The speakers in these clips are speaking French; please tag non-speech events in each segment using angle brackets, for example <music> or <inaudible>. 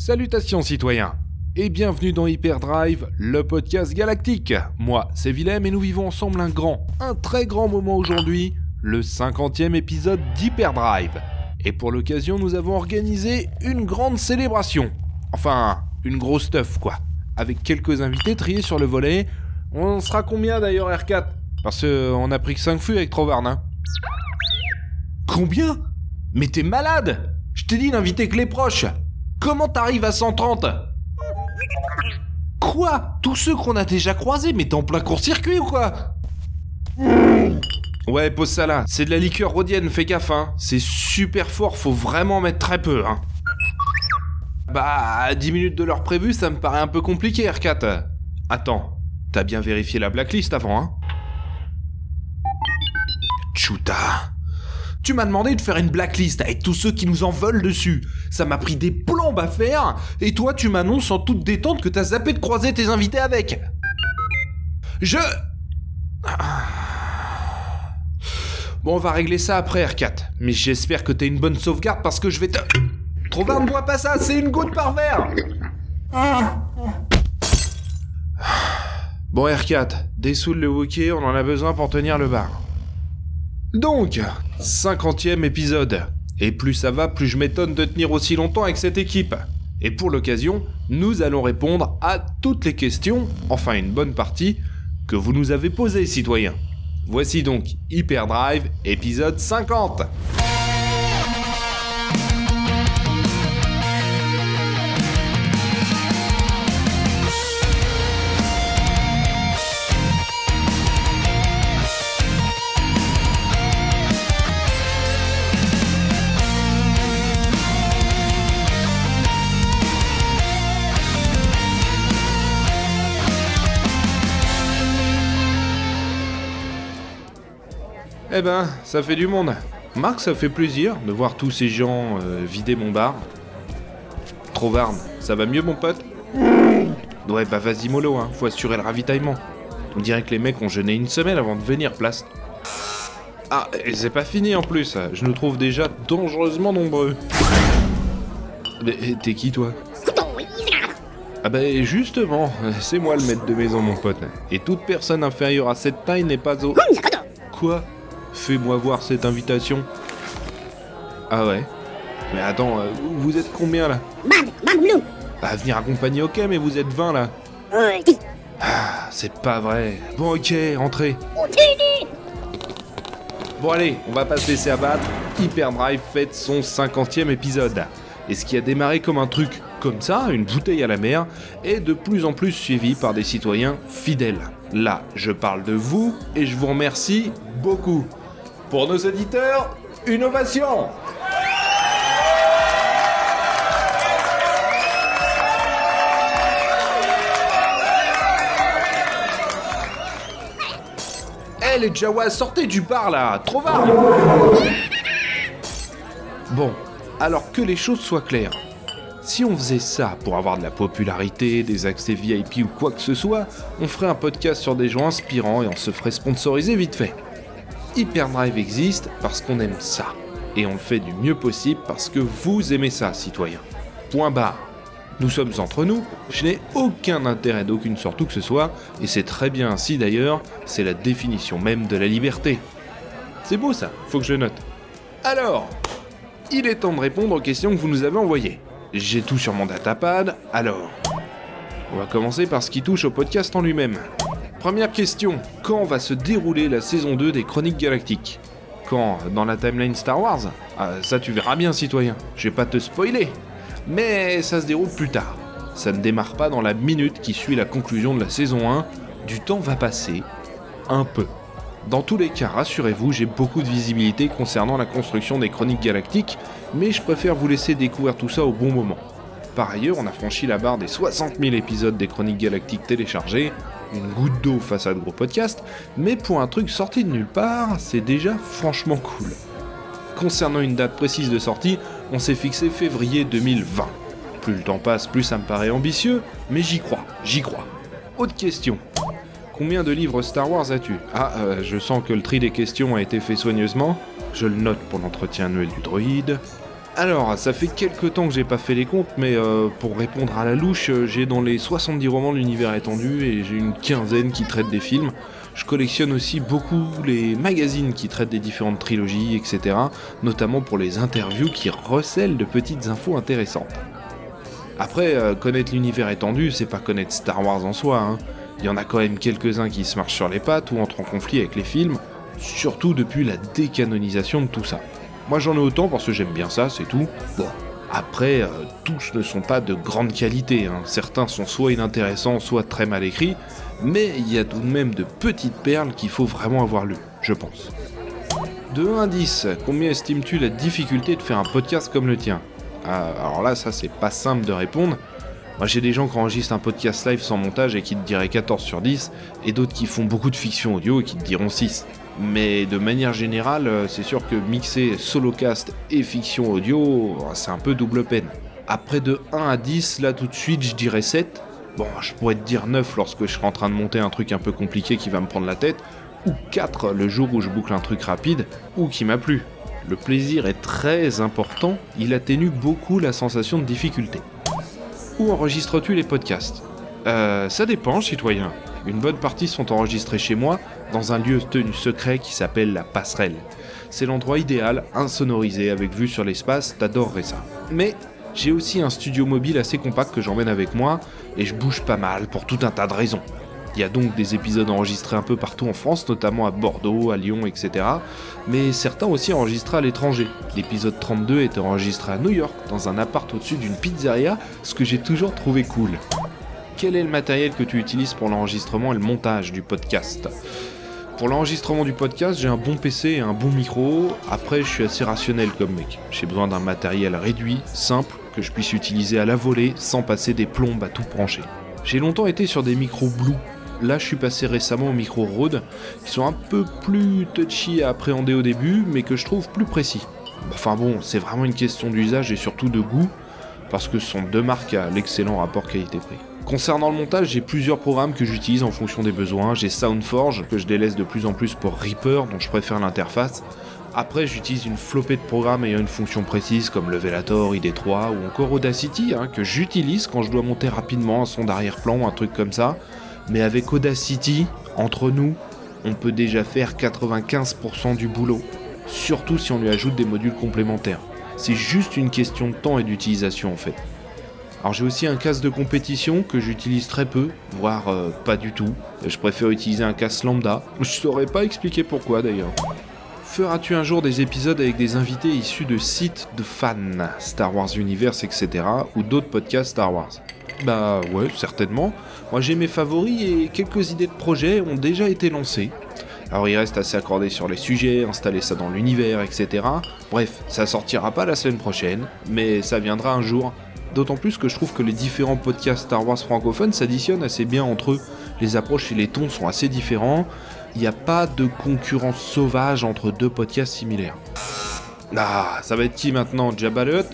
Salutations citoyens et bienvenue dans Hyperdrive, le podcast galactique. Moi, c'est Willem et nous vivons ensemble un grand, un très grand moment aujourd'hui, le 50e épisode d'Hyperdrive. Et pour l'occasion, nous avons organisé une grande célébration. Enfin, une grosse stuff quoi. Avec quelques invités triés sur le volet. On sera combien d'ailleurs R4 Parce qu'on a pris que 5 fûts avec Trovarn, hein. Combien? Mais t'es malade Je t'ai dit d'inviter que les proches Comment t'arrives à 130 Quoi? Tous ceux qu'on a déjà croisés, mais t'es en plein court-circuit ou quoi? Ouais, pose ça là. C'est de la liqueur rhodienne, fais gaffe, hein. C'est super fort, faut vraiment mettre très peu, hein. Bah, à 10 minutes de l'heure prévue, ça me paraît un peu compliqué, R4. Attends, t'as bien vérifié la blacklist avant, hein? Chuta. Tu m'as demandé de faire une blacklist avec tous ceux qui nous en veulent dessus. Ça m'a pris des faire, et toi tu m'annonces en toute détente que t'as zappé de croiser tes invités avec. Je... Bon, on va régler ça après, R4. Mais j'espère que t'as une bonne sauvegarde parce que je vais te... Trop ne bois pas ça, c'est une goutte par verre Bon, R4, dessoule le Wookie, on en a besoin pour tenir le bar. Donc, 50e épisode. Et plus ça va, plus je m'étonne de tenir aussi longtemps avec cette équipe. Et pour l'occasion, nous allons répondre à toutes les questions, enfin une bonne partie, que vous nous avez posées, citoyens. Voici donc Hyperdrive, épisode 50. Eh ben, ça fait du monde. Marc, ça fait plaisir de voir tous ces gens euh, vider mon bar. Trovarne, ça va mieux mon pote? Ouais, bah vas-y mollo, hein, faut assurer le ravitaillement. On dirait que les mecs ont jeûné une semaine avant de venir, place. Ah, et c'est pas fini en plus, je nous trouve déjà dangereusement nombreux. Mais t'es qui toi? Ah bah justement, c'est moi le maître de maison mon pote. Et toute personne inférieure à cette taille n'est pas au... Quoi? Fais-moi voir cette invitation. Ah ouais Mais attends, euh, vous êtes combien là? Bah venir accompagner ok, mais vous êtes 20 là. Ah, c'est pas vrai. Bon ok, entrez. Bon allez, on va pas se laisser abattre. Hyperdrive fête son 50e épisode. Et ce qui a démarré comme un truc comme ça, une bouteille à la mer, est de plus en plus suivi par des citoyens fidèles. Là, je parle de vous et je vous remercie beaucoup. Pour nos éditeurs, une ovation Eh les Jawas, sortez du bar là Trop va Bon, alors que les choses soient claires. Si on faisait ça pour avoir de la popularité, des accès VIP ou quoi que ce soit, on ferait un podcast sur des gens inspirants et on se ferait sponsoriser vite fait. Hyperdrive existe parce qu'on aime ça. Et on le fait du mieux possible parce que vous aimez ça, citoyens. Point barre. Nous sommes entre nous, je n'ai aucun intérêt d'aucune sorte où que ce soit, et c'est très bien ainsi d'ailleurs, c'est la définition même de la liberté. C'est beau ça, faut que je note. Alors, il est temps de répondre aux questions que vous nous avez envoyées. J'ai tout sur mon datapad, alors. On va commencer par ce qui touche au podcast en lui-même. Première question, quand va se dérouler la saison 2 des Chroniques Galactiques? Quand? Dans la timeline Star Wars? Ah, Ça tu verras bien citoyen, je vais pas te spoiler. Mais ça se déroule plus tard. Ça ne démarre pas dans la minute qui suit la conclusion de la saison 1. Du temps va passer, un peu. Dans tous les cas, rassurez-vous, j'ai beaucoup de visibilité concernant la construction des Chroniques Galactiques, mais je préfère vous laisser découvrir tout ça au bon moment. Par ailleurs, on a franchi la barre des 60 000 épisodes des Chroniques Galactiques téléchargés, une goutte d'eau face à de gros podcasts, mais pour un truc sorti de nulle part, c'est déjà franchement cool. Concernant une date précise de sortie, on s'est fixé février 2020. Plus le temps passe, plus ça me paraît ambitieux, mais j'y crois, j'y crois. Autre question. Combien de livres Star Wars as-tu? Ah, euh, je sens que le tri des questions a été fait soigneusement. Je le note pour l'entretien annuel du droïde. Alors, ça fait quelques temps que j'ai pas fait les comptes, mais euh, pour répondre à la louche, euh, j'ai dans les 70 romans de l'univers étendu et j'ai une quinzaine qui traitent des films. Je collectionne aussi beaucoup les magazines qui traitent des différentes trilogies, etc. Notamment pour les interviews qui recèlent de petites infos intéressantes. Après, euh, connaître l'univers étendu, c'est pas connaître Star Wars en soi. Hein. Il y en a quand même quelques-uns qui se marchent sur les pattes ou entrent en conflit avec les films, surtout depuis la décanonisation de tout ça. Moi j'en ai autant parce que j'aime bien ça, c'est tout. Bon, après, euh, tous ne sont pas de grande qualité. Hein. Certains sont soit inintéressants, soit très mal écrits, mais il y a tout de même de petites perles qu'il faut vraiment avoir lues, je pense. De 1 à 10, combien estimes-tu la difficulté de faire un podcast comme le tien? Ah, Alors là, ça c'est pas simple de répondre. Moi j'ai des gens qui enregistrent un podcast live sans montage et qui te diraient 14 sur 10, et d'autres qui font beaucoup de fiction audio et qui te diront 6. Mais de manière générale, euh, c'est sûr que mixer solocast et fiction audio, c'est un peu double peine. Après de 1 à 10, là tout de suite, je dirais 7. Bon, je pourrais te dire 9 lorsque je serai en train de monter un truc un peu compliqué qui va me prendre la tête, ou 4 le jour où je boucle un truc rapide, ou qui m'a plu. Le plaisir est très important, il atténue beaucoup la sensation de difficulté. Où enregistres-tu les podcasts? Euh, ça dépend, citoyen. Une bonne partie sont enregistrés chez moi, dans un lieu tenu secret qui s'appelle la passerelle. C'est l'endroit idéal, insonorisé, avec vue sur l'espace, t'adorerais ça. Mais j'ai aussi un studio mobile assez compact que j'emmène avec moi, et je bouge pas mal pour tout un tas de raisons. Il y a donc des épisodes enregistrés un peu partout en France, notamment à Bordeaux, à Lyon, etc. Mais certains aussi enregistrés à l'étranger. L'épisode 32 était enregistré à New York, dans un appart au-dessus d'une pizzeria, ce que j'ai toujours trouvé cool. Quel est le matériel que tu utilises pour l'enregistrement et le montage du podcast? Pour l'enregistrement du podcast, j'ai un bon PC et un bon micro. Après, je suis assez rationnel comme mec. J'ai besoin d'un matériel réduit, simple, que je puisse utiliser à la volée sans passer des plombes à tout brancher. J'ai longtemps été sur des micros Blue. Là, je suis passé récemment aux micros Rode, qui sont un peu plus touchy à appréhender au début, mais que je trouve plus précis. Enfin bon, c'est vraiment une question d'usage et surtout de goût, parce que ce sont deux marques à l'excellent rapport qualité-prix. Concernant le montage, j'ai plusieurs programmes que j'utilise en fonction des besoins. J'ai SoundForge, que je délaisse de plus en plus pour Reaper, dont je préfère l'interface. Après, j'utilise une flopée de programmes ayant une fonction précise comme Levelator, ID3 ou encore Audacity, hein, que j'utilise quand je dois monter rapidement un son d'arrière-plan ou un truc comme ça. Mais avec Audacity, entre nous, on peut déjà faire 95% du boulot. Surtout si on lui ajoute des modules complémentaires. C'est juste une question de temps et d'utilisation en fait. Alors j'ai aussi un casque de compétition que j'utilise très peu, voire euh, pas du tout. Je préfère utiliser un casque lambda. Je saurais pas expliquer pourquoi d'ailleurs. Feras-tu un jour des épisodes avec des invités issus de sites de fans, Star Wars Universe, etc. ou d'autres podcasts Star Wars? Bah ouais, certainement. Moi j'ai mes favoris et quelques idées de projets ont déjà été lancées. Alors il reste à s'accorder sur les sujets, installer ça dans l'univers, etc. Bref, ça sortira pas la semaine prochaine, mais ça viendra un jour D'autant plus que je trouve que les différents podcasts Star Wars francophones s'additionnent assez bien entre eux. Les approches et les tons sont assez différents. Il n'y a pas de concurrence sauvage entre deux podcasts similaires. Ah, ça va être qui maintenant Jabba le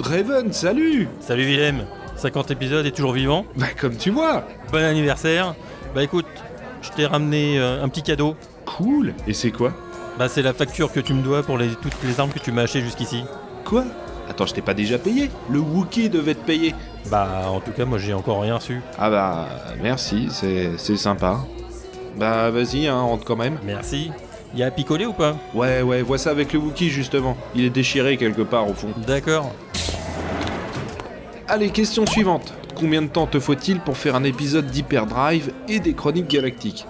Raven, salut Salut Willem 50 épisodes et toujours vivant Bah comme tu vois Bon anniversaire Bah écoute, je t'ai ramené euh, un petit cadeau. Cool Et c'est quoi? Bah c'est la facture que tu me dois pour les, toutes les armes que tu m'as achetées jusqu'ici. Quoi? Attends, je t'ai pas déjà payé Le Wookie devait te payer. Bah en tout cas moi j'ai encore rien reçu. Ah bah merci, c'est c'est sympa. Bah vas-y, hein, rentre quand même. Merci. Y a picolé ou pas? Ouais, ouais, vois ça avec le Wookie justement. Il est déchiré quelque part au fond. D'accord. Allez, question suivante. Combien de temps te faut-il pour faire un épisode d'Hyperdrive et des Chroniques Galactiques?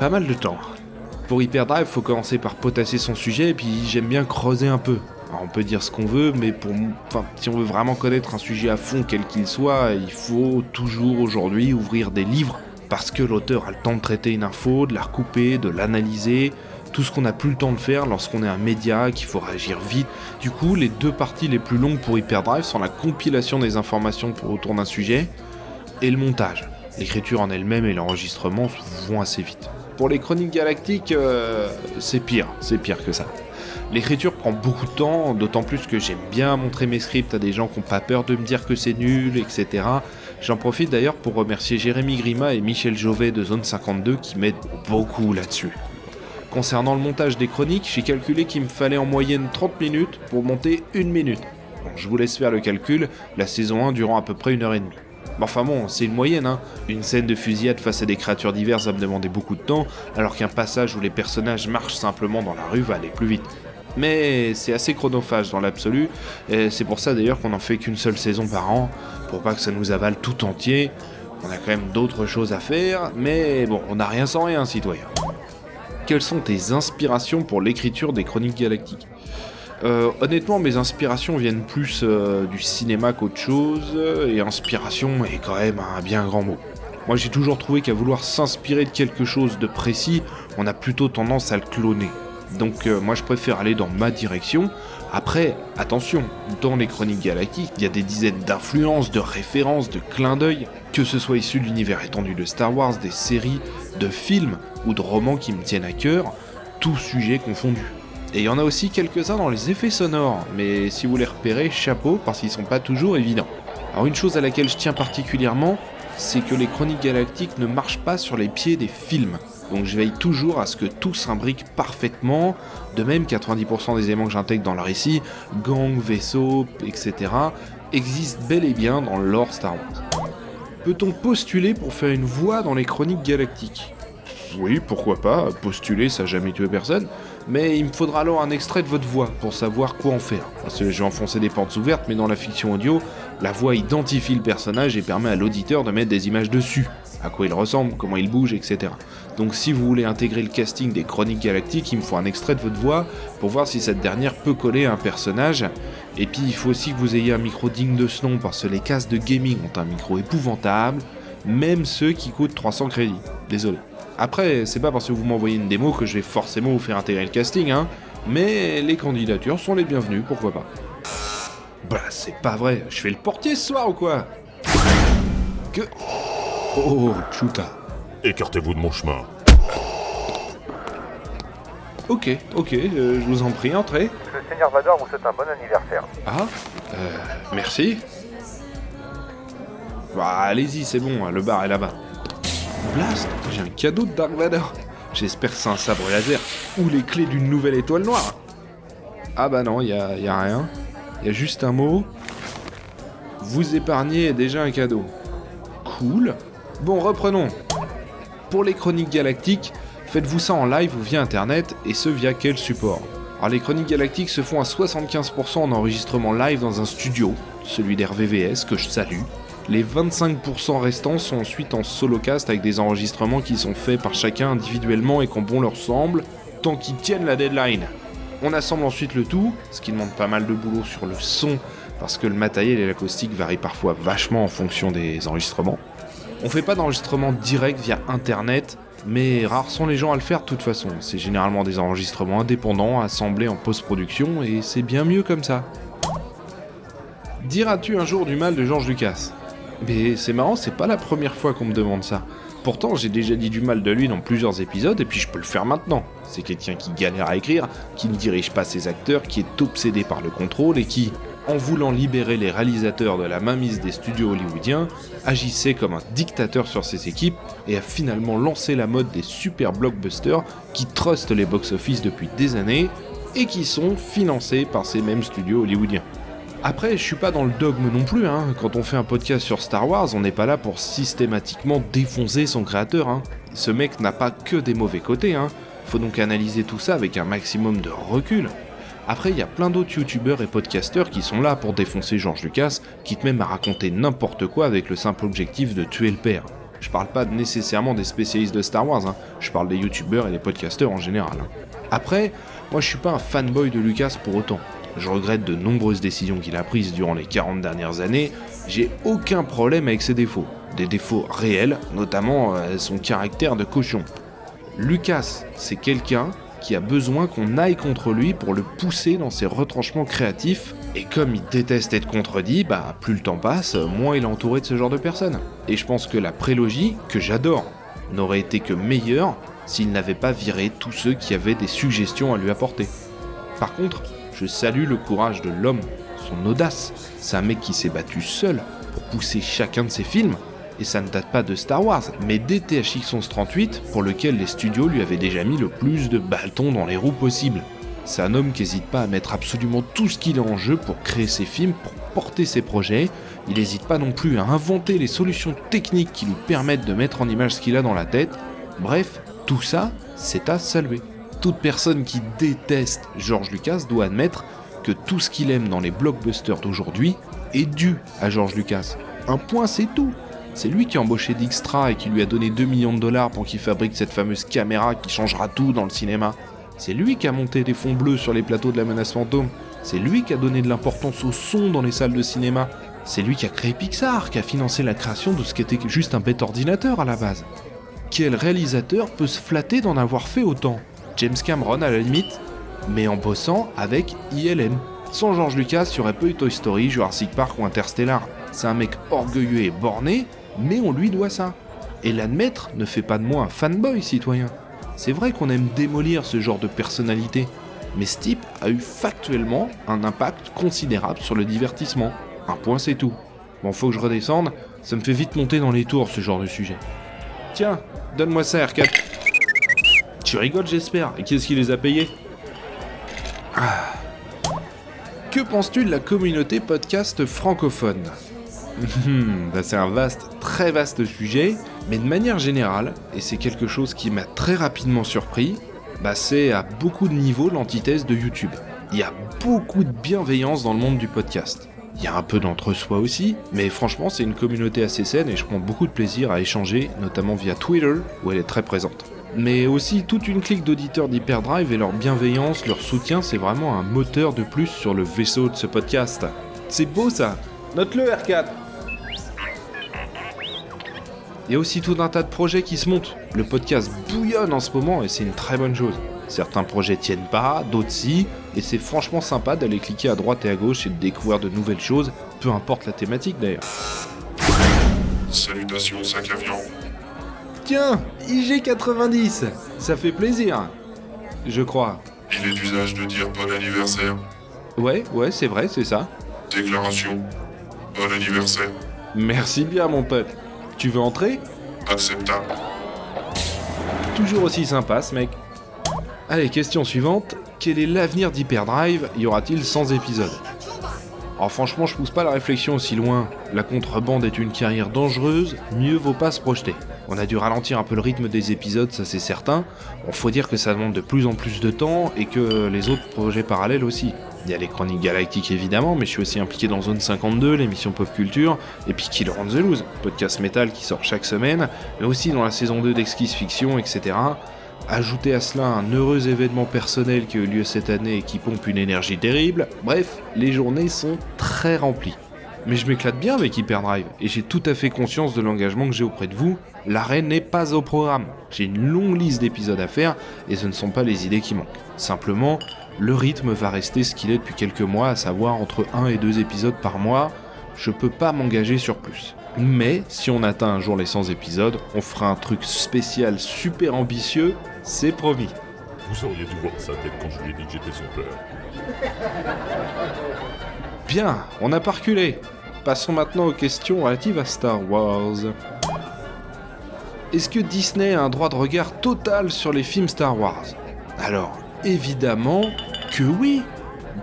Pas mal de temps. Pour Hyperdrive, faut commencer par potasser son sujet et puis j'aime bien creuser un peu on peut dire ce qu'on veut, mais pour, si on veut vraiment connaître un sujet à fond, quel qu'il soit, il faut toujours aujourd'hui ouvrir des livres, parce que l'auteur a le temps de traiter une info, de la recouper, de l'analyser, tout ce qu'on n'a plus le temps de faire lorsqu'on est un média, qu'il faut réagir vite. Du coup, les deux parties les plus longues pour Hyperdrive sont la compilation des informations pour autour d'un sujet et le montage. L'écriture en elle-même et l'enregistrement vont assez vite. Pour les chroniques galactiques, euh, c'est pire, c'est pire que ça. L'écriture prend beaucoup de temps, d'autant plus que j'aime bien montrer mes scripts à des gens qui n'ont pas peur de me dire que c'est nul, etc. J'en profite d'ailleurs pour remercier Jérémy Grima et Michel Jovet de Zone 52 qui m'aident beaucoup là-dessus. Concernant le montage des chroniques, j'ai calculé qu'il me fallait en moyenne 30 minutes pour monter une minute. Je vous laisse faire le calcul, la saison 1 durant à peu près une heure et demie. Enfin bon, c'est une moyenne, hein. Une scène de fusillade face à des créatures diverses va me demander beaucoup de temps, alors qu'un passage où les personnages marchent simplement dans la rue va aller plus vite. Mais c'est assez chronophage dans l'absolu, et c'est pour ça d'ailleurs qu'on n'en fait qu'une seule saison par an, pour pas que ça nous avale tout entier. On a quand même d'autres choses à faire, mais bon, on n'a rien sans rien, citoyen. Quelles sont tes inspirations pour l'écriture des chroniques galactiques? Euh, honnêtement, mes inspirations viennent plus euh, du cinéma qu'autre chose, et inspiration est quand même un bien grand mot. Moi j'ai toujours trouvé qu'à vouloir s'inspirer de quelque chose de précis, on a plutôt tendance à le cloner. Donc euh, moi je préfère aller dans ma direction. Après, attention, dans les chroniques galactiques, il y a des dizaines d'influences, de références, de clins d'œil, que ce soit issu de l'univers étendu de Star Wars, des séries, de films ou de romans qui me tiennent à cœur, tout sujet confondu. Et il y en a aussi quelques-uns dans les effets sonores, mais si vous les repérez, chapeau, parce qu'ils sont pas toujours évidents. Alors une chose à laquelle je tiens particulièrement, c'est que les chroniques galactiques ne marchent pas sur les pieds des films. Donc je veille toujours à ce que tout s'imbrique parfaitement, de même 90% des éléments que j'intègre dans le récit, gang, vaisseau, etc., existent bel et bien dans l'or Star Wars. Peut-on postuler pour faire une voix dans les chroniques galactiques? Oui, pourquoi pas, postuler ça n'a jamais tué personne, mais il me faudra alors un extrait de votre voix pour savoir quoi en faire. Parce que j'ai enfoncé des portes ouvertes, mais dans la fiction audio, la voix identifie le personnage et permet à l'auditeur de mettre des images dessus, à quoi il ressemble, comment il bouge, etc. Donc si vous voulez intégrer le casting des Chroniques Galactiques, il me faut un extrait de votre voix pour voir si cette dernière peut coller à un personnage. Et puis il faut aussi que vous ayez un micro digne de ce nom, parce que les casques de gaming ont un micro épouvantable, même ceux qui coûtent 300 crédits. Désolé. Après, c'est pas parce que vous m'envoyez une démo que je vais forcément vous faire intégrer le casting, hein. Mais les candidatures sont les bienvenues, pourquoi pas. Bah, c'est pas vrai. Je fais le portier ce soir ou quoi? Que. Oh, Chuta. Écartez-vous de mon chemin. Ok, ok, euh, je vous en prie, entrez. Le Seigneur Vador vous souhaite un bon anniversaire. Ah, euh, merci. Bah, allez-y, c'est bon, le bar est là-bas. Blast, j'ai un cadeau de Dark Vador. J'espère que c'est un sabre laser ou les clés d'une nouvelle étoile noire. Ah bah non, y a, y a rien. Y a juste un mot. Vous épargnez déjà un cadeau. Cool. Bon, reprenons. Pour les chroniques galactiques, faites-vous ça en live ou via internet et ce via quel support? Alors les chroniques galactiques se font à 75% en enregistrement live dans un studio, celui d'RVVS que je salue. Les 25% restants sont ensuite en solocast avec des enregistrements qui sont faits par chacun individuellement et quand bon leur semble, tant qu'ils tiennent la deadline. On assemble ensuite le tout, ce qui demande pas mal de boulot sur le son, parce que le matériel et l'acoustique varient parfois vachement en fonction des enregistrements. On fait pas d'enregistrement direct via internet, mais rares sont les gens à le faire de toute façon. C'est généralement des enregistrements indépendants assemblés en post-production et c'est bien mieux comme ça. Diras-tu un jour du mal de George Lucas? Mais c'est marrant, c'est pas la première fois qu'on me demande ça. Pourtant, j'ai déjà dit du mal de lui dans plusieurs épisodes et puis je peux le faire maintenant. C'est quelqu'un qui galère à écrire, qui ne dirige pas ses acteurs, qui est obsédé par le contrôle et qui, en voulant libérer les réalisateurs de la mainmise des studios hollywoodiens, agissait comme un dictateur sur ses équipes et a finalement lancé la mode des super blockbusters qui trustent les box-office depuis des années et qui sont financés par ces mêmes studios hollywoodiens. Après, je suis pas dans le dogme non plus, hein. Quand on fait un podcast sur Star Wars, on n'est pas là pour systématiquement défoncer son créateur, hein. Ce mec n'a pas que des mauvais côtés, hein. Faut donc analyser tout ça avec un maximum de recul. Après, il y a plein d'autres youtubeurs et podcasteurs qui sont là pour défoncer George Lucas, quitte même à raconter n'importe quoi avec le simple objectif de tuer le père. Je parle pas nécessairement des spécialistes de Star Wars, hein. je parle des youtubeurs et des podcasteurs en général. hein. Après, moi je suis pas un fanboy de Lucas pour autant. Je regrette de nombreuses décisions qu'il a prises durant les 40 dernières années, j'ai aucun problème avec ses défauts. Des défauts réels, notamment euh, son caractère de cochon. Lucas, c'est quelqu'un qui a besoin qu'on aille contre lui pour le pousser dans ses retranchements créatifs, et comme il déteste être contredit, bah plus le temps passe, moins il est entouré de ce genre de personnes. Et je pense que la prélogie, que j'adore, n'aurait été que meilleure s'il n'avait pas viré tous ceux qui avaient des suggestions à lui apporter. Par contre, je salue le courage de l'homme, son audace. C'est un mec qui s'est battu seul pour pousser chacun de ses films, Et ça ne date pas de Star Wars, mais d'ETHX 1138, pour lequel les studios lui avaient déjà mis le plus de bâtons dans les roues possible. C'est un homme qui n'hésite pas à mettre absolument tout ce qu'il a en jeu pour créer ses films, pour porter ses projets. Il n'hésite pas non plus à inventer les solutions techniques qui lui permettent de mettre en image ce qu'il a dans la tête. Bref, tout ça, c'est à saluer. Toute personne qui déteste George Lucas doit admettre que tout ce qu'il aime dans les blockbusters d'aujourd'hui est dû à George Lucas. Un point, c'est tout. C'est lui qui a embauché Dijkstra et qui lui a donné 2 millions de dollars pour qu'il fabrique cette fameuse caméra qui changera tout dans le cinéma. C'est lui qui a monté des fonds bleus sur les plateaux de la menace fantôme. C'est lui qui a donné de l'importance au son dans les salles de cinéma. C'est lui qui a créé Pixar, qui a financé la création de ce qui était juste un bête ordinateur à la base. Quel réalisateur peut se flatter d'en avoir fait autant? James Cameron à la limite, mais en bossant avec ILM. Sans George Lucas, il y aurait peu eu Toy Story, Jurassic Park ou Interstellar. C'est un mec orgueilleux et borné, mais on lui doit ça. Et l'admettre ne fait pas de moi un fanboy citoyen. C'est vrai qu'on aime démolir ce genre de personnalité, mais ce type a eu factuellement un impact considérable sur le divertissement. Un point c'est tout. Bon, faut que je redescende, ça me fait vite monter dans les tours ce genre de sujet. Tiens, donne-moi ça R4. Tu rigoles j'espère, et qui est-ce qui les a payés? Ah. Que penses-tu de la communauté podcast francophone? C'est un vaste, très vaste sujet, mais de manière générale, et c'est quelque chose qui m'a très rapidement surpris, bah c'est à beaucoup de niveaux l'antithèse de YouTube. Il y a beaucoup de bienveillance dans le monde du podcast. Il y a un peu d'entre-soi aussi, mais franchement c'est une communauté assez saine et je prends beaucoup de plaisir à échanger, notamment via Twitter, où elle est très présente. Mais aussi toute une clique d'auditeurs d'Hyperdrive et leur bienveillance, leur soutien, c'est vraiment un moteur de plus sur le vaisseau de ce podcast. C'est beau ça Note-le R4 il y a aussi tout un tas de projets qui se montent. Le podcast bouillonne en ce moment et c'est une très bonne chose. Certains projets tiennent pas, d'autres si, et c'est franchement sympa d'aller cliquer à droite et à gauche et de découvrir de nouvelles choses, peu importe la thématique d'ailleurs. Salutations 5 avions. Tiens, IG90, ça fait plaisir. Je crois. Il est d'usage de dire bon anniversaire. Ouais, ouais, c'est vrai, c'est ça. Déclaration. Bon anniversaire. Merci bien mon pote. Tu veux entrer Acceptable. Toujours aussi sympa ce mec. Allez, question suivante. Quel est l'avenir d'Hyperdrive? Y aura-t-il 100 épisodes? Alors franchement, je pousse pas la réflexion aussi loin. La contrebande est une carrière dangereuse, mieux vaut pas se projeter. On a dû ralentir un peu le rythme des épisodes, ça c'est certain. On faut dire que ça demande de plus en plus de temps et que les autres projets parallèles aussi. Il y a les chroniques galactiques évidemment, mais je suis aussi impliqué dans Zone 52, l'émission Pop Culture, et puis Killer on the Loose, podcast métal qui sort chaque semaine, mais aussi dans la saison 2 d'Exquise Fiction, etc. Ajoutez à cela un heureux événement personnel qui a eu lieu cette année et qui pompe une énergie terrible. Bref, les journées sont très remplies. Mais je m'éclate bien avec Hyperdrive, et j'ai tout à fait conscience de l'engagement que j'ai auprès de vous. L'arrêt n'est pas au programme. J'ai une longue liste d'épisodes à faire, et ce ne sont pas les idées qui manquent. Simplement, le rythme va rester ce qu'il est depuis quelques mois, à savoir entre 1 et 2 épisodes par mois. Je peux pas m'engager sur plus. Mais si on atteint un jour les 100 épisodes, on fera un truc spécial super ambitieux, c'est promis. Vous auriez dû voir sa tête quand je lui ai dit que j'étais son père. <laughs> Bien, on a parculé. Passons maintenant aux questions relatives à Star Wars. Est-ce que Disney a un droit de regard total sur les films Star Wars? Alors, évidemment que oui.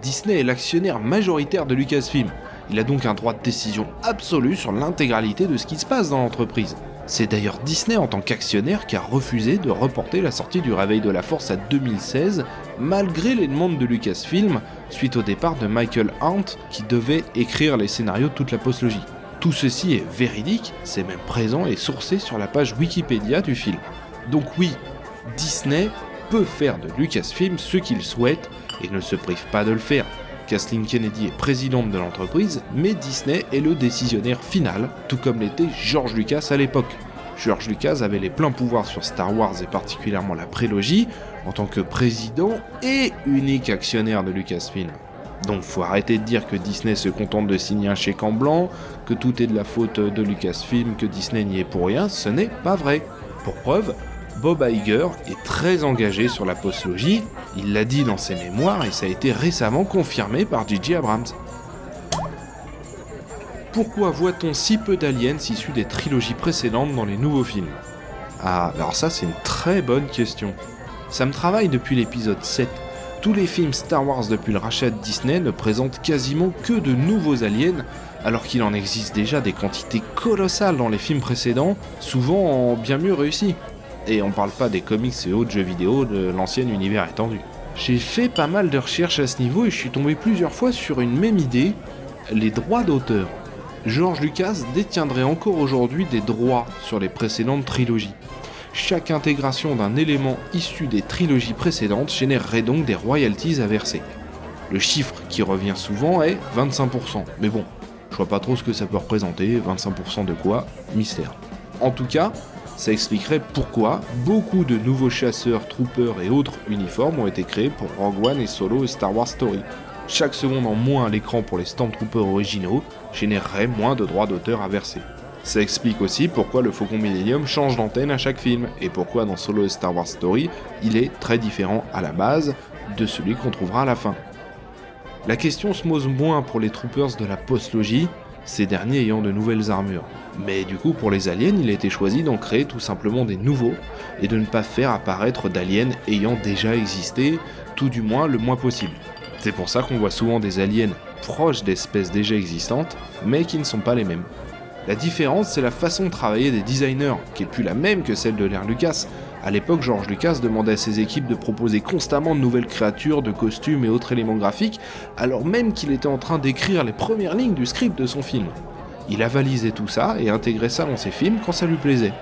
Disney est l'actionnaire majoritaire de Lucasfilm. Il a donc un droit de décision absolu sur l'intégralité de ce qui se passe dans l'entreprise. C'est d'ailleurs Disney en tant qu'actionnaire qui a refusé de reporter la sortie du Réveil de la Force à 2016, malgré les demandes de Lucasfilm, suite au départ de Michael Hunt, qui devait écrire les scénarios de toute la postlogie. Tout ceci est véridique, c'est même présent et sourcé sur la page Wikipédia du film. Donc oui, Disney peut faire de Lucasfilm ce qu'il souhaite et ne se prive pas de le faire. Kathleen Kennedy est présidente de l'entreprise, mais Disney est le décisionnaire final, tout comme l'était George Lucas à l'époque. George Lucas avait les pleins pouvoirs sur Star Wars et particulièrement la prélogie, en tant que président et unique actionnaire de Lucasfilm. Donc faut arrêter de dire que Disney se contente de signer un chèque en blanc, que tout est de la faute de Lucasfilm, que Disney n'y est pour rien, ce n'est pas vrai. Pour preuve, Bob Iger est très engagé sur la postlogie, il l'a dit dans ses mémoires et ça a été récemment confirmé par J.J. Abrams. Pourquoi voit-on si peu d'aliens issus des trilogies précédentes dans les nouveaux films? Ah, alors ça c'est une très bonne question. Ça me travaille depuis l'épisode 7. Tous les films Star Wars depuis le rachat de Disney ne présentent quasiment que de nouveaux aliens, alors qu'il en existe déjà des quantités colossales dans les films précédents, souvent en bien mieux réussis. Et on parle pas des comics et autres jeux vidéo de l'ancien univers étendu. J'ai fait pas mal de recherches à ce niveau et je suis tombé plusieurs fois sur une même idée, les droits d'auteur. George Lucas détiendrait encore aujourd'hui des droits sur les précédentes trilogies. Chaque intégration d'un élément issu des trilogies précédentes générerait donc des royalties à verser. Le chiffre qui revient souvent est 25%, mais bon, je vois pas trop ce que ça peut représenter, 25% de quoi? Mystère. En tout cas, ça expliquerait pourquoi beaucoup de nouveaux chasseurs, troopers et autres uniformes ont été créés pour Rogue One et Solo et Star Wars Story. Chaque seconde en moins à l'écran pour les Stormtroopers originaux générerait moins de droits d'auteur à verser. Ça explique aussi pourquoi le Faucon Millennium change d'antenne à chaque film, et pourquoi dans Solo et Star Wars Story, il est très différent à la base de celui qu'on trouvera à la fin. La question se pose moins pour les troopers de la post-logie, ces derniers ayant de nouvelles armures. Mais du coup, pour les aliens, il a été choisi d'en créer tout simplement des nouveaux et de ne pas faire apparaître d'aliens ayant déjà existé, tout du moins le moins possible. C'est pour ça qu'on voit souvent des aliens proches d'espèces déjà existantes, mais qui ne sont pas les mêmes. La différence, c'est la façon de travailler des designers, qui est plus la même que celle de l'ère Lucas. À l'époque, George Lucas demandait à ses équipes de proposer constamment de nouvelles créatures, de costumes et autres éléments graphiques, alors même qu'il était en train d'écrire les premières lignes du script de son film. Il avalisait tout ça et intégrait ça dans ses films quand ça lui plaisait.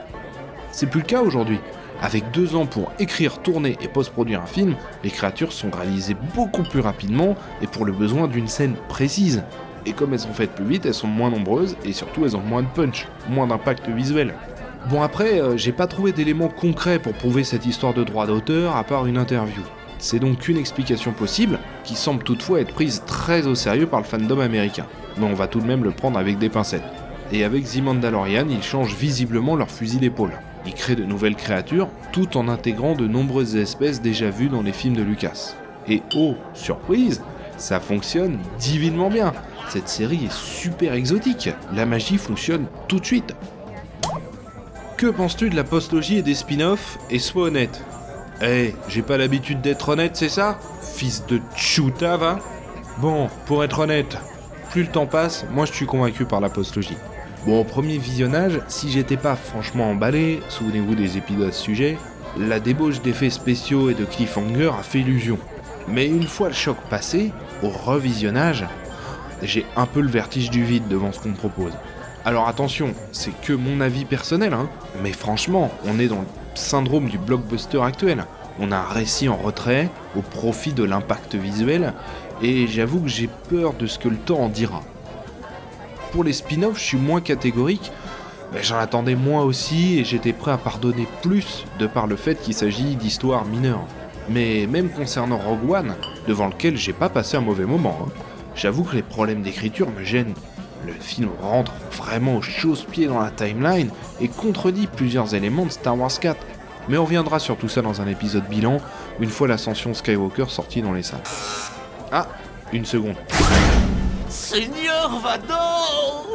C'est plus le cas aujourd'hui. Avec deux ans pour écrire, tourner et post-produire un film, les créatures sont réalisées beaucoup plus rapidement et pour le besoin d'une scène précise. Et comme elles sont faites plus vite, elles sont moins nombreuses et surtout elles ont moins de punch, moins d'impact visuel. Bon après, euh, j'ai pas trouvé d'éléments concrets pour prouver cette histoire de droit d'auteur à part une interview. C'est donc une explication possible, qui semble toutefois être prise très au sérieux par le fandom américain. Mais on va tout de même le prendre avec des pincettes. Et avec The Mandalorian, ils changent visiblement leur fusil d'épaule. Ils créent de nouvelles créatures, tout en intégrant de nombreuses espèces déjà vues dans les films de Lucas. Et oh, surprise, ça fonctionne divinement bien. Cette série est super exotique. La magie fonctionne tout de suite. Que penses-tu de la postlogie et des spin-offs Et sois honnête. Eh, j'ai pas l'habitude d'être honnête, c'est ça? Fils de tchouta, va Bon, pour être honnête, plus le temps passe, moi je suis convaincu par la postlogie. Bon, au premier visionnage, si j'étais pas franchement emballé, souvenez-vous des épisodes sujets, la débauche d'effets spéciaux et de cliffhanger a fait illusion. Mais une fois le choc passé, au revisionnage, j'ai un peu le vertige du vide devant ce qu'on me propose. Alors attention, c'est que mon avis personnel, hein, mais franchement, on est dans le syndrome du blockbuster actuel. On a un récit en retrait au profit de l'impact visuel, et j'avoue que j'ai peur de ce que le temps en dira. Pour les spin-offs, je suis moins catégorique, mais j'en attendais moins aussi et j'étais prêt à pardonner plus de par le fait qu'il s'agit d'histoires mineures. Mais même concernant Rogue One, devant lequel j'ai pas passé un mauvais moment, hein, j'avoue que les problèmes d'écriture me gênent. Le film rentre vraiment au chausse-pied dans la timeline et contredit plusieurs éléments de Star Wars 4. Mais on reviendra sur tout ça dans un épisode bilan, une fois l'ascension Skywalker sortie dans les salles. Ah, une seconde. Seigneur Vador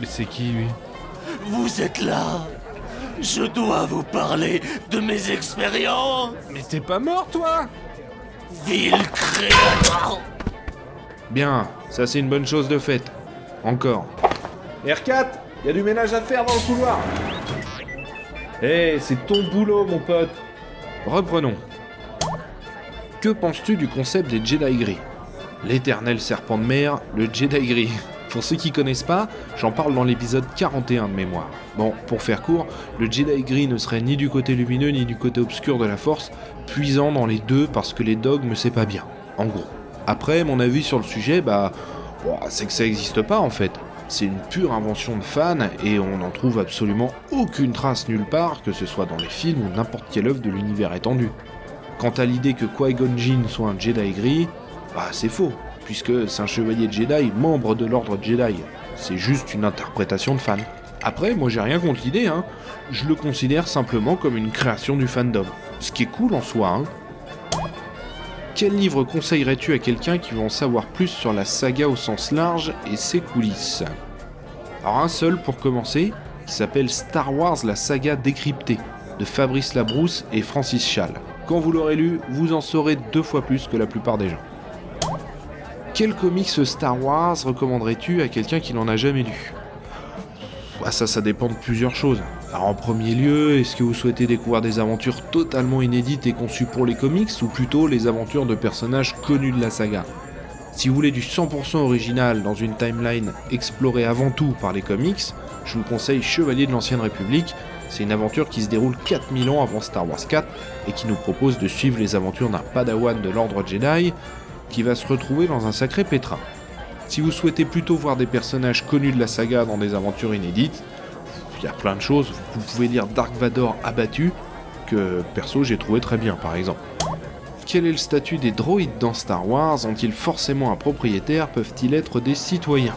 Mais c'est qui lui? Vous êtes là Je dois vous parler de mes expériences Mais t'es pas mort toi Vil créateur Bien, ça c'est une bonne chose de faite. Encore. R4, y a du ménage à faire dans le couloir. Eh, c'est ton boulot, mon pote. Reprenons. Que penses-tu du concept des Jedi gris? L'éternel serpent de mer, le Jedi gris. <laughs> Pour ceux qui connaissent pas, j'en parle dans l'épisode 41 de mémoire. Bon, pour faire court, le Jedi gris ne serait ni du côté lumineux ni du côté obscur de la force, puisant dans les deux parce que les dogmes c'est pas bien. En gros. Après, mon avis sur le sujet, bah, c'est que ça n'existe pas en fait. C'est une pure invention de fans et on n'en trouve absolument aucune trace nulle part, que ce soit dans les films ou n'importe quelle œuvre de l'univers étendu. Quant à l'idée que Qui-Gon Jinn soit un Jedi gris, bah c'est faux, puisque c'est un chevalier Jedi membre de l'ordre Jedi. C'est juste une interprétation de fan. Après, moi j'ai rien contre l'idée, hein. Je le considère simplement comme une création du fandom. Ce qui est cool en soi, hein. Quel livre conseillerais-tu à quelqu'un qui veut en savoir plus sur la saga au sens large et ses coulisses? Alors un seul pour commencer, qui s'appelle Star Wars la saga décryptée, de Fabrice Labrousse et Francis Schall. Quand vous l'aurez lu, vous en saurez deux fois plus que la plupart des gens. Quel comics Star Wars recommanderais-tu à quelqu'un qui n'en a jamais lu? Ah, Ça, ça dépend de plusieurs choses. Alors en premier lieu, est-ce que vous souhaitez découvrir des aventures totalement inédites et conçues pour les comics ou plutôt les aventures de personnages connus de la saga? Si vous voulez du 100% original dans une timeline explorée avant tout par les comics, je vous conseille Chevalier de l'Ancienne République. C'est une aventure qui se déroule 4000 ans avant Star Wars 4 et qui nous propose de suivre les aventures d'un padawan de l'ordre Jedi qui va se retrouver dans un sacré pétrin. Si vous souhaitez plutôt voir des personnages connus de la saga dans des aventures inédites, il y a plein de choses. Vous pouvez lire Dark Vador abattu, que perso j'ai trouvé très bien par exemple. Quel est le statut des droïdes dans Star Wars? Ont-ils forcément un propriétaire? Peuvent-ils être des citoyens?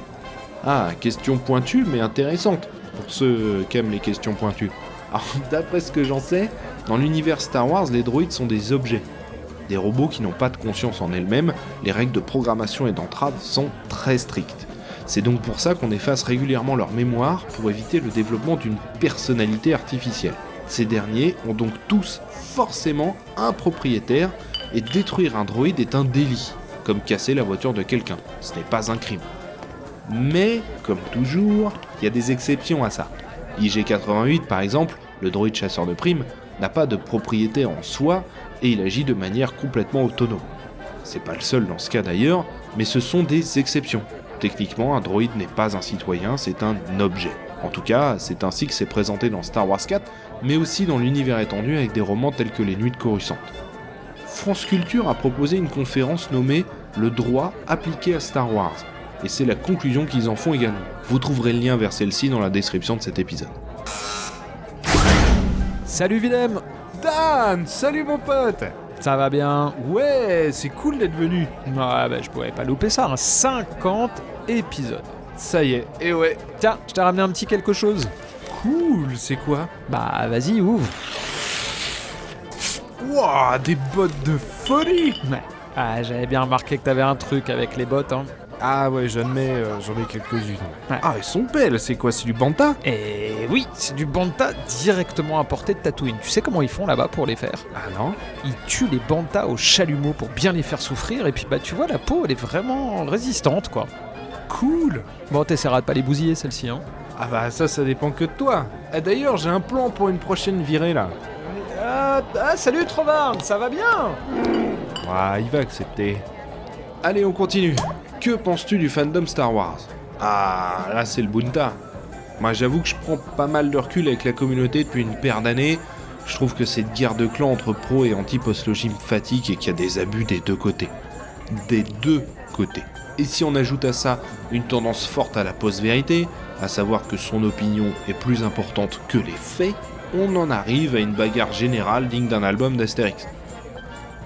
Ah, question pointue mais intéressante pour ceux qui aiment les questions pointues. Alors, <laughs> d'après ce que j'en sais, dans l'univers Star Wars, les droïdes sont des objets. Des robots qui n'ont pas de conscience en elles-mêmes, les règles de programmation et d'entrave sont très strictes. C'est donc pour ça qu'on efface régulièrement leur mémoire pour éviter le développement d'une personnalité artificielle. Ces derniers ont donc tous forcément un propriétaire et détruire un droïde est un délit, comme casser la voiture de quelqu'un. Ce n'est pas un crime. Mais, comme toujours, il y a des exceptions à ça. IG-88 par exemple, le droïde chasseur de primes, n'a pas de propriété en soi et il agit de manière complètement autonome. C'est pas le seul dans ce cas d'ailleurs, mais ce sont des exceptions. Techniquement, un droïde n'est pas un citoyen, c'est un objet. En tout cas, c'est ainsi que c'est présenté dans Star Wars 4, mais aussi dans l'univers étendu avec des romans tels que Les Nuits de Coruscant. France Culture a proposé une conférence nommée Le droit appliqué à Star Wars, et c'est la conclusion qu'ils en font également. Vous trouverez le lien vers celle-ci dans la description de cet épisode. Salut Willem Dan Salut mon pote Ça va bien? Ouais, c'est cool d'être venu. Ouais, bah je pourrais pas louper ça, hein. 50 épisodes. Ça y est, et ouais. Tiens, je t'ai ramené un petit quelque chose. Cool, c'est quoi? Bah vas-y, ouvre. Wouah, des bottes de folie Ouais. Ah, j'avais bien remarqué que t'avais un truc avec les bottes, hein. Ah ouais, jamais, euh, j'en ai quelques-unes. Ouais. Ah, elles sont belles, c'est quoi, c'est du Banta? Et oui, c'est du banta directement importé de Tatooine. Tu sais comment ils font là-bas pour les faire? Ah non? Ils tuent les bantas au chalumeau pour bien les faire souffrir, et puis bah tu vois, la peau, elle est vraiment résistante, quoi. Cool Bon, t'essaieras de pas les bousiller, celle-ci, hein. Ah bah ça, ça dépend que de toi. Ah d'ailleurs, j'ai un plan pour une prochaine virée là. Ah, ah, salut Trovard, ça va bien? Ah, il va accepter. Allez, on continue. Que penses-tu du fandom Star Wars? Ah, là c'est le Bunta. Moi j'avoue que je prends pas mal de recul avec la communauté depuis une paire d'années. Je trouve que cette guerre de clans entre pro et anti-postlogie me fatigue et qu'il y a des abus des deux côtés. Des deux côtés. Et si on ajoute à ça une tendance forte à la post-vérité, à savoir que son opinion est plus importante que les faits, on en arrive à une bagarre générale digne d'un album d'Astérix.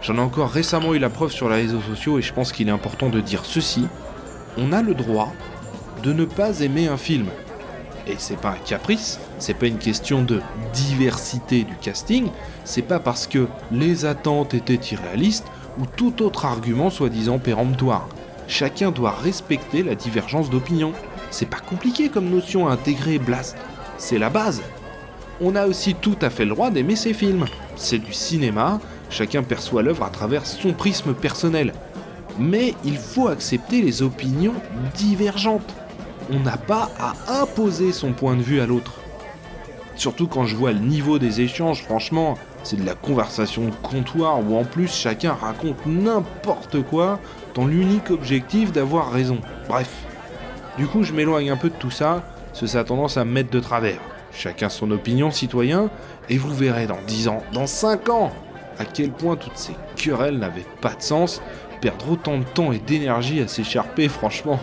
J'en ai encore récemment eu la preuve sur les réseaux sociaux et je pense qu'il est important de dire ceci. On a le droit de ne pas aimer un film. Et c'est pas un caprice, c'est pas une question de diversité du casting, c'est pas parce que les attentes étaient irréalistes ou tout autre argument soi-disant péremptoire. Chacun doit respecter la divergence d'opinion. C'est pas compliqué comme notion à intégrer, Blast. C'est la base. On a aussi tout à fait le droit d'aimer ces films. C'est du cinéma, chacun perçoit l'œuvre à travers son prisme personnel. Mais il faut accepter les opinions divergentes. On n'a pas à imposer son point de vue à l'autre. Surtout quand je vois le niveau des échanges, franchement, c'est de la conversation de comptoir où en plus chacun raconte n'importe quoi dans l'unique objectif d'avoir raison. Bref. Du coup, je m'éloigne un peu de tout ça, que ça a tendance à me mettre de travers. Chacun son opinion, citoyen, et vous verrez dans 10 ans, dans 5 ans, à quel point toutes ces querelles n'avaient pas de sens, perdre autant de temps et d'énergie à s'écharper, franchement.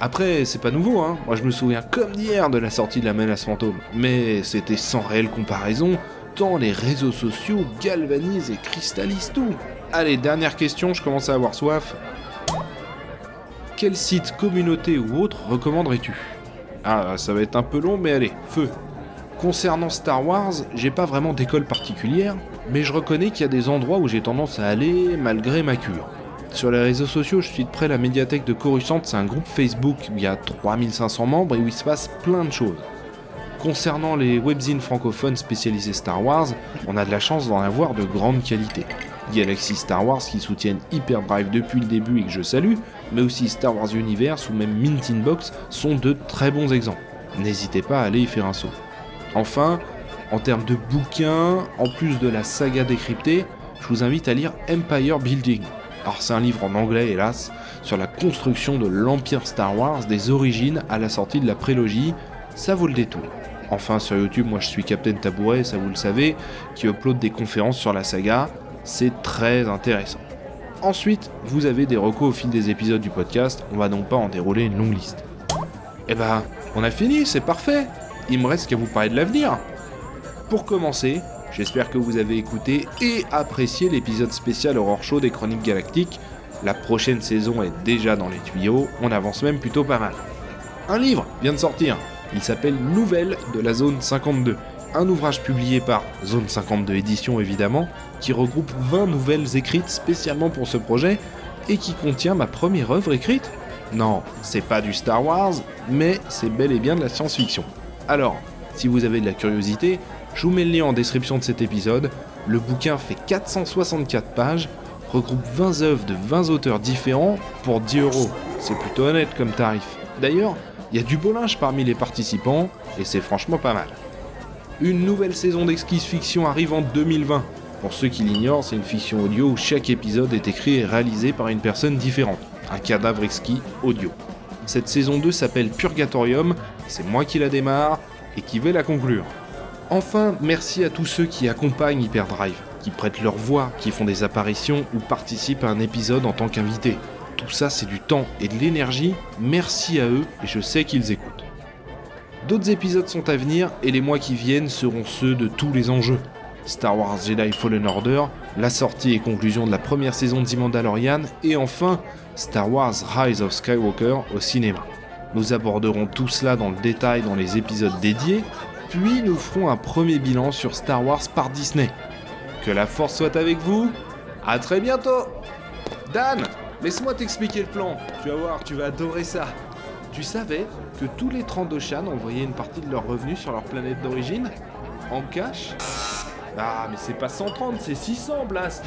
Après, c'est pas nouveau, hein. Moi, je me souviens comme d'hier de la sortie de la menace fantôme. Mais c'était sans réelle comparaison, tant les réseaux sociaux galvanisent et cristallisent tout. Allez, dernière question, je commence à avoir soif. Quel site, communauté ou autre recommanderais-tu? Ah, ça va être un peu long, mais allez, feu. Concernant Star Wars, j'ai pas vraiment d'école particulière, mais je reconnais qu'il y a des endroits où j'ai tendance à aller malgré ma cure. Sur les réseaux sociaux, je suis de près la médiathèque de Coruscant, c'est un groupe Facebook il y a 3500 membres et où il se passe plein de choses. Concernant les webzines francophones spécialisés Star Wars, on a de la chance d'en avoir de grande qualité. Galaxy Star Wars qui soutiennent Hyperdrive depuis le début et que je salue, mais aussi Star Wars Universe ou même Mint Inbox sont de très bons exemples. N'hésitez pas à aller y faire un saut. Enfin, en termes de bouquins, en plus de la saga décryptée, je vous invite à lire Empire Building. Alors c'est un livre en anglais hélas, sur la construction de l'Empire Star Wars des origines à la sortie de la prélogie, ça vaut le détour. Enfin sur YouTube, moi je suis Captain Tabouret, ça vous le savez, qui upload des conférences sur la saga, c'est très intéressant. Ensuite, vous avez des recos au fil des épisodes du podcast, on va donc pas en dérouler une longue liste. Eh ben, on a fini, c'est parfait Il me reste qu'à vous parler de l'avenir. Pour commencer, j'espère que vous avez écouté et apprécié l'épisode spécial Horror Show des Chroniques Galactiques. La prochaine saison est déjà dans les tuyaux, on avance même plutôt pas mal. Un livre vient de sortir, il s'appelle Nouvelles de la Zone 52 un ouvrage publié par Zone 52 Édition évidemment, qui regroupe 20 nouvelles écrites spécialement pour ce projet et qui contient ma première œuvre écrite. Non, c'est pas du Star Wars, mais c'est bel et bien de la science-fiction. Alors, si vous avez de la curiosité, je vous mets le lien en description de cet épisode. Le bouquin fait 464 pages, regroupe 20 œuvres de 20 auteurs différents pour 10 euros. C'est plutôt honnête comme tarif. D'ailleurs, il y a du beau linge parmi les participants et c'est franchement pas mal. Une nouvelle saison d'Exquise Fiction arrive en 2020. Pour ceux qui l'ignorent, c'est une fiction audio où chaque épisode est écrit et réalisé par une personne différente. Un cadavre exquis audio. Cette saison 2 s'appelle Purgatorium, c'est moi qui la démarre et qui vais la conclure. Enfin, merci à tous ceux qui accompagnent Hyperdrive, qui prêtent leur voix, qui font des apparitions ou participent à un épisode en tant qu'invité. Tout ça, c'est du temps et de l'énergie. Merci à eux et je sais qu'ils écoutent. D'autres épisodes sont à venir et les mois qui viennent seront ceux de tous les enjeux. Star Wars Jedi Fallen Order, la sortie et conclusion de la première saison de The Mandalorian et enfin Star Wars Rise of Skywalker au cinéma. Nous aborderons tout cela dans le détail dans les épisodes dédiés, puis nous ferons un premier bilan sur Star Wars par Disney. Que la force soit avec vous, à très bientôt Dan, laisse-moi t'expliquer le plan, tu vas voir, tu vas adorer ça. Tu savais que tous les Trandoshan envoyaient une partie de leurs revenus sur leur planète d'origine? En cash? Ah, mais c'est pas 130, c'est 600, Blast